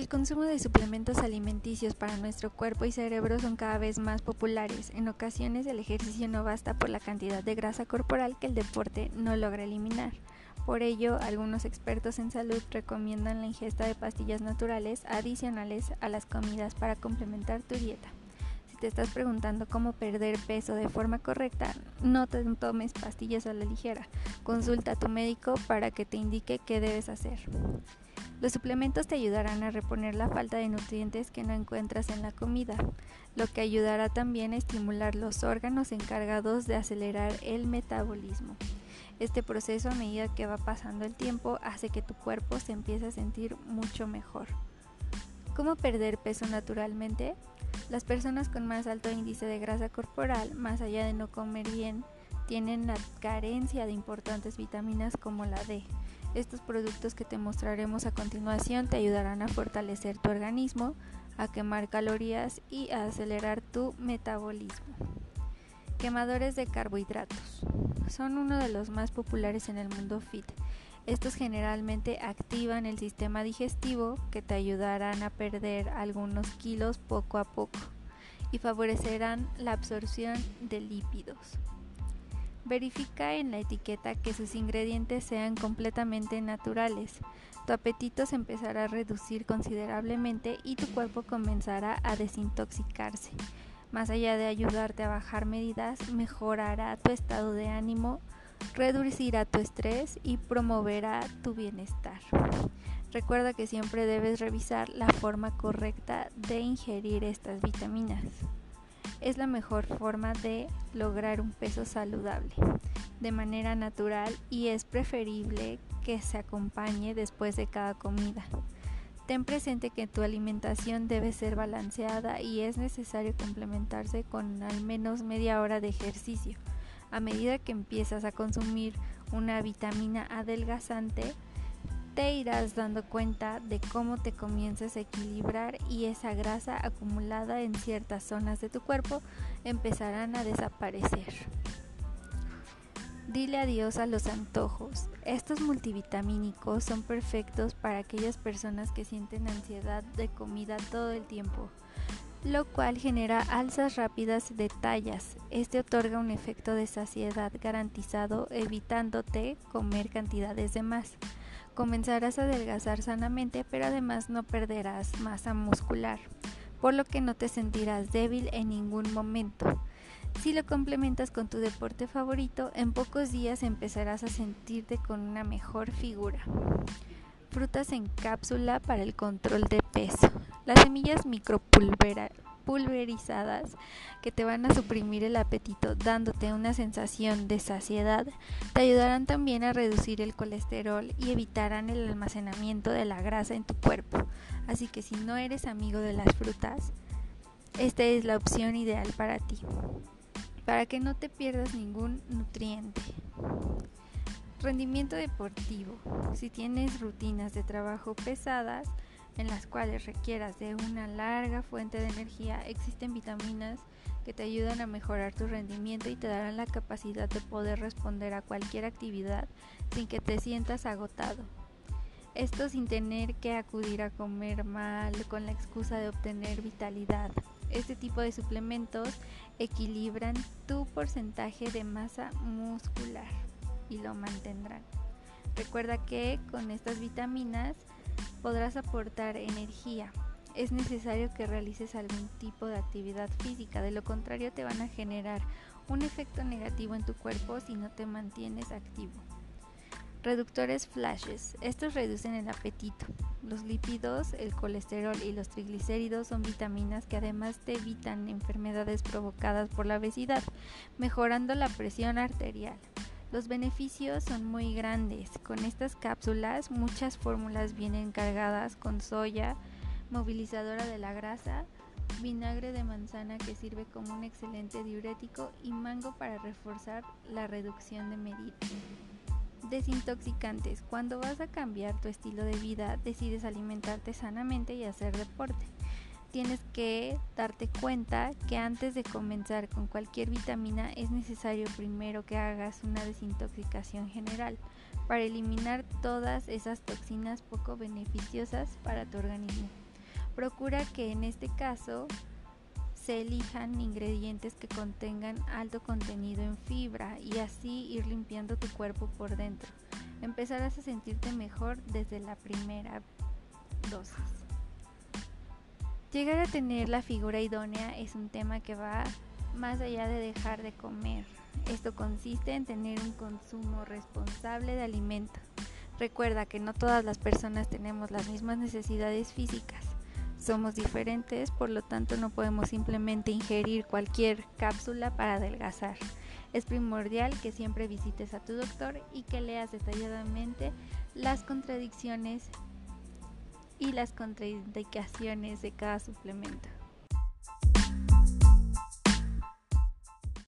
El consumo de suplementos alimenticios para nuestro cuerpo y cerebro son cada vez más populares. En ocasiones el ejercicio no basta por la cantidad de grasa corporal que el deporte no logra eliminar. Por ello, algunos expertos en salud recomiendan la ingesta de pastillas naturales adicionales a las comidas para complementar tu dieta. Si te estás preguntando cómo perder peso de forma correcta, no tomes pastillas a la ligera. Consulta a tu médico para que te indique qué debes hacer. Los suplementos te ayudarán a reponer la falta de nutrientes que no encuentras en la comida, lo que ayudará también a estimular los órganos encargados de acelerar el metabolismo. Este proceso a medida que va pasando el tiempo hace que tu cuerpo se empiece a sentir mucho mejor. ¿Cómo perder peso naturalmente? Las personas con más alto índice de grasa corporal, más allá de no comer bien, tienen la carencia de importantes vitaminas como la D, estos productos que te mostraremos a continuación te ayudarán a fortalecer tu organismo, a quemar calorías y a acelerar tu metabolismo. Quemadores de carbohidratos. Son uno de los más populares en el mundo fit. Estos generalmente activan el sistema digestivo que te ayudarán a perder algunos kilos poco a poco y favorecerán la absorción de lípidos. Verifica en la etiqueta que sus ingredientes sean completamente naturales. Tu apetito se empezará a reducir considerablemente y tu cuerpo comenzará a desintoxicarse. Más allá de ayudarte a bajar medidas, mejorará tu estado de ánimo, reducirá tu estrés y promoverá tu bienestar. Recuerda que siempre debes revisar la forma correcta de ingerir estas vitaminas es la mejor forma de lograr un peso saludable de manera natural y es preferible que se acompañe después de cada comida. Ten presente que tu alimentación debe ser balanceada y es necesario complementarse con al menos media hora de ejercicio. A medida que empiezas a consumir una vitamina adelgazante, te irás dando cuenta de cómo te comienzas a equilibrar y esa grasa acumulada en ciertas zonas de tu cuerpo empezarán a desaparecer. Dile adiós a los antojos. Estos multivitamínicos son perfectos para aquellas personas que sienten ansiedad de comida todo el tiempo, lo cual genera alzas rápidas de tallas. Este otorga un efecto de saciedad garantizado evitándote comer cantidades de más. Comenzarás a adelgazar sanamente, pero además no perderás masa muscular, por lo que no te sentirás débil en ningún momento. Si lo complementas con tu deporte favorito, en pocos días empezarás a sentirte con una mejor figura. Frutas en cápsula para el control de peso. Las semillas micropulvera pulverizadas que te van a suprimir el apetito dándote una sensación de saciedad, te ayudarán también a reducir el colesterol y evitarán el almacenamiento de la grasa en tu cuerpo. Así que si no eres amigo de las frutas, esta es la opción ideal para ti, para que no te pierdas ningún nutriente. Rendimiento deportivo. Si tienes rutinas de trabajo pesadas, en las cuales requieras de una larga fuente de energía, existen vitaminas que te ayudan a mejorar tu rendimiento y te darán la capacidad de poder responder a cualquier actividad sin que te sientas agotado. Esto sin tener que acudir a comer mal con la excusa de obtener vitalidad. Este tipo de suplementos equilibran tu porcentaje de masa muscular y lo mantendrán. Recuerda que con estas vitaminas podrás aportar energía. Es necesario que realices algún tipo de actividad física, de lo contrario te van a generar un efecto negativo en tu cuerpo si no te mantienes activo. Reductores flashes. Estos reducen el apetito. Los lípidos, el colesterol y los triglicéridos son vitaminas que además te evitan enfermedades provocadas por la obesidad, mejorando la presión arterial. Los beneficios son muy grandes. Con estas cápsulas muchas fórmulas vienen cargadas con soya, movilizadora de la grasa, vinagre de manzana que sirve como un excelente diurético y mango para reforzar la reducción de medida. Desintoxicantes. Cuando vas a cambiar tu estilo de vida, decides alimentarte sanamente y hacer deporte tienes que darte cuenta que antes de comenzar con cualquier vitamina es necesario primero que hagas una desintoxicación general para eliminar todas esas toxinas poco beneficiosas para tu organismo. Procura que en este caso se elijan ingredientes que contengan alto contenido en fibra y así ir limpiando tu cuerpo por dentro. Empezarás a sentirte mejor desde la primera dosis. Llegar a tener la figura idónea es un tema que va más allá de dejar de comer. Esto consiste en tener un consumo responsable de alimentos. Recuerda que no todas las personas tenemos las mismas necesidades físicas. Somos diferentes, por lo tanto no podemos simplemente ingerir cualquier cápsula para adelgazar. Es primordial que siempre visites a tu doctor y que leas detalladamente las contradicciones y las contraindicaciones de cada suplemento.